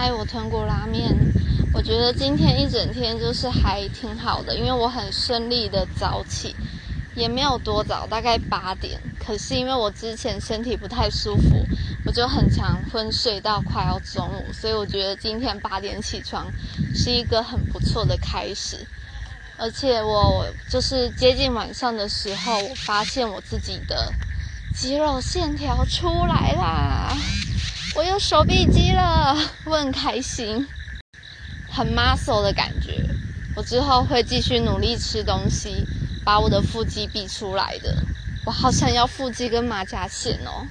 嗨，我豚骨拉面。我觉得今天一整天就是还挺好的，因为我很顺利的早起，也没有多早，大概八点。可是因为我之前身体不太舒服，我就很常昏睡到快要中午，所以我觉得今天八点起床是一个很不错的开始。而且我就是接近晚上的时候，我发现我自己的肌肉线条出来啦。有手臂肌了，我很开心，很 muscle 的感觉。我之后会继续努力吃东西，把我的腹肌逼出来的。我好想要腹肌跟马甲线哦。